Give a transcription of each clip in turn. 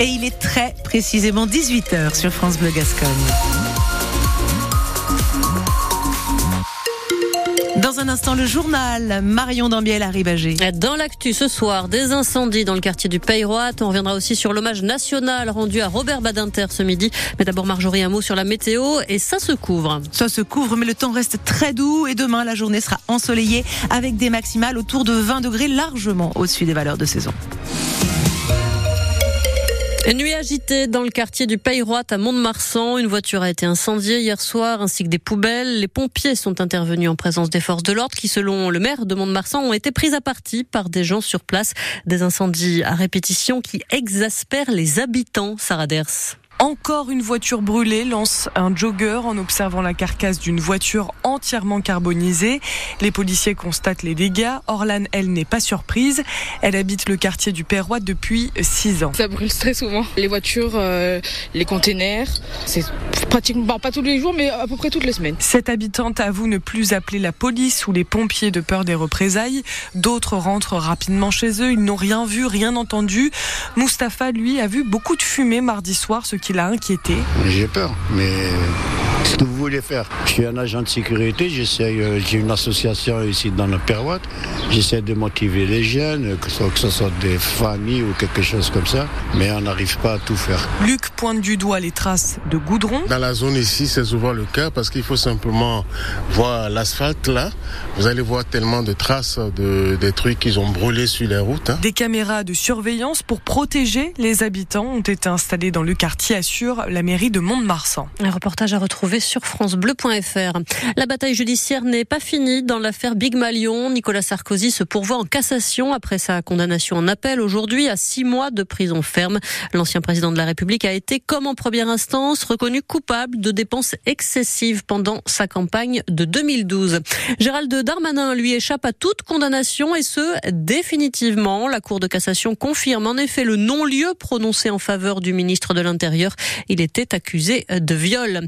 Et il est très précisément 18h sur France Bleu Gascogne. Dans un instant, le journal. Marion Dambiel arrive à G. Dans l'actu ce soir, des incendies dans le quartier du Peyroat. On reviendra aussi sur l'hommage national rendu à Robert Badinter ce midi. Mais d'abord, Marjorie, un mot sur la météo. Et ça se couvre. Ça se couvre, mais le temps reste très doux. Et demain, la journée sera ensoleillée avec des maximales autour de 20 degrés, largement au-dessus des valeurs de saison. Nuit agitée dans le quartier du Peyroit à Mont-de-Marsan. Une voiture a été incendiée hier soir ainsi que des poubelles. Les pompiers sont intervenus en présence des forces de l'ordre qui, selon le maire de Mont-de-Marsan, ont été prises à partie par des gens sur place. Des incendies à répétition qui exaspèrent les habitants. Sarah Ders. Encore une voiture brûlée, lance un jogger en observant la carcasse d'une voiture entièrement carbonisée. Les policiers constatent les dégâts. Orlan, elle, n'est pas surprise. Elle habite le quartier du Perrois depuis 6 ans. Ça brûle très souvent. Les voitures, euh, les containers, c'est pratiquement pas tous les jours, mais à peu près toutes les semaines. Cette habitante avoue ne plus appeler la police ou les pompiers de peur des représailles. D'autres rentrent rapidement chez eux. Ils n'ont rien vu, rien entendu. Mustapha, lui, a vu beaucoup de fumée mardi soir, ce qui qui l'a inquiété. J'ai peur, mais ce que vous voulez faire Je suis un agent de sécurité, j'essaie, euh, j'ai une association ici dans le Perroit, j'essaie de motiver les jeunes, que ce, que ce soit des familles ou quelque chose comme ça, mais on n'arrive pas à tout faire. Luc pointe du doigt les traces de goudron. Dans la zone ici, c'est souvent le cas parce qu'il faut simplement voir l'asphalte là. Vous allez voir tellement de traces de, des trucs qu'ils ont brûlés sur les routes. Hein. Des caméras de surveillance pour protéger les habitants ont été installées dans le quartier assure la mairie de Mont-de-Marsan. Un reportage à retrouver sur francebleu.fr. La bataille judiciaire n'est pas finie dans l'affaire Big Malion. Nicolas Sarkozy se pourvoit en cassation après sa condamnation en appel aujourd'hui à six mois de prison ferme. L'ancien président de la République a été, comme en première instance, reconnu coupable de dépenses excessives pendant sa campagne de 2012. Gérald Darmanin lui échappe à toute condamnation et ce, définitivement. La Cour de cassation confirme en effet le non-lieu prononcé en faveur du ministre de l'Intérieur il était accusé de viol.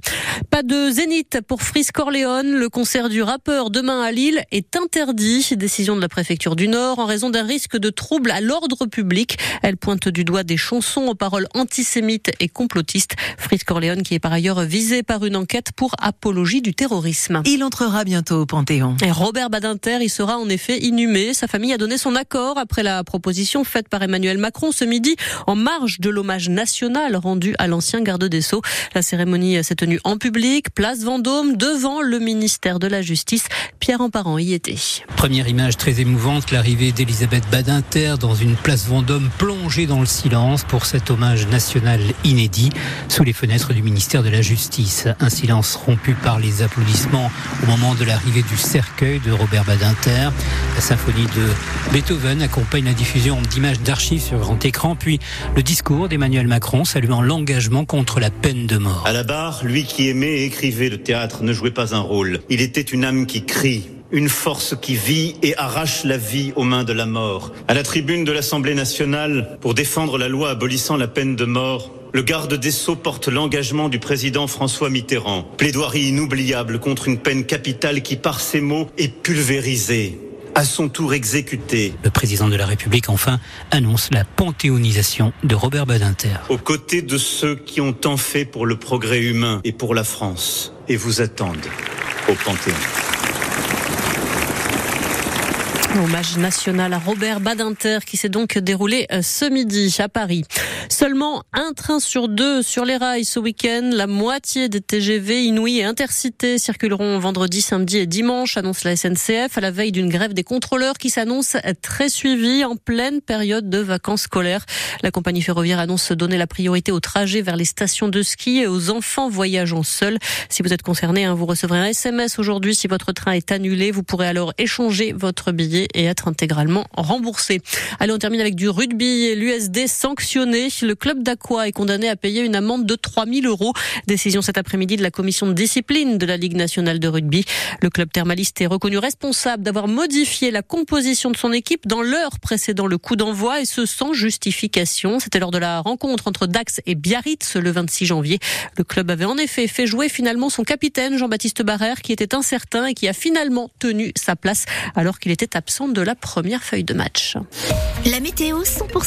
De zénith pour Frisk Corleone. Le concert du rappeur demain à Lille est interdit. Décision de la préfecture du Nord en raison d'un risque de trouble à l'ordre public. Elle pointe du doigt des chansons aux paroles antisémites et complotistes. Frisk Corleone qui est par ailleurs visé par une enquête pour apologie du terrorisme. Il entrera bientôt au Panthéon. Et Robert Badinter y sera en effet inhumé. Sa famille a donné son accord après la proposition faite par Emmanuel Macron ce midi en marge de l'hommage national rendu à l'ancien garde des Sceaux. La cérémonie s'est tenue en public, place Vendôme, devant le ministère de la Justice. Pierre Emparent y était. Première image très émouvante, l'arrivée d'Elisabeth Badinter dans une place Vendôme plongée dans le silence pour cet hommage national inédit sous les fenêtres du ministère de la Justice. Un silence rompu par les applaudissements au moment de l'arrivée du cercueil de Robert Badinter. La symphonie de Beethoven accompagne la diffusion d'images d'archives sur grand écran, puis le discours d'Emmanuel Macron saluant l'engagement contre la peine de mort. À la barre, lui qui aimait et écrivait le théâtre ne jouait pas un rôle. Il était une âme qui crie, une force qui vit et arrache la vie aux mains de la mort. À la tribune de l'Assemblée nationale, pour défendre la loi abolissant la peine de mort, le garde des Sceaux porte l'engagement du président François Mitterrand. Plaidoirie inoubliable contre une peine capitale qui, par ses mots, est pulvérisée à son tour exécuté. Le président de la République, enfin, annonce la panthéonisation de Robert Badinter. Aux côtés de ceux qui ont tant fait pour le progrès humain et pour la France, et vous attendent au Panthéon. Hommage national à Robert Badinter qui s'est donc déroulé euh, ce midi à Paris. Seulement un train sur deux sur les rails ce week-end. La moitié des TGV Inouï et Intercités circuleront vendredi, samedi et dimanche, annonce la SNCF à la veille d'une grève des contrôleurs qui s'annonce très suivie en pleine période de vacances scolaires. La compagnie ferroviaire annonce donner la priorité aux trajets vers les stations de ski et aux enfants voyageant seuls. Si vous êtes concerné, hein, vous recevrez un SMS aujourd'hui si votre train est annulé. Vous pourrez alors échanger votre billet et être intégralement remboursé. Allez, on termine avec du rugby l'USD sanctionné. Le club d'Aqua est condamné à payer une amende de 3000 euros. Décision cet après-midi de la commission de discipline de la Ligue nationale de rugby. Le club thermaliste est reconnu responsable d'avoir modifié la composition de son équipe dans l'heure précédant le coup d'envoi et ce sans justification. C'était lors de la rencontre entre Dax et Biarritz le 26 janvier. Le club avait en effet fait jouer finalement son capitaine Jean-Baptiste Barrère qui était incertain et qui a finalement tenu sa place alors qu'il était absent de la première feuille de match. La météo 100%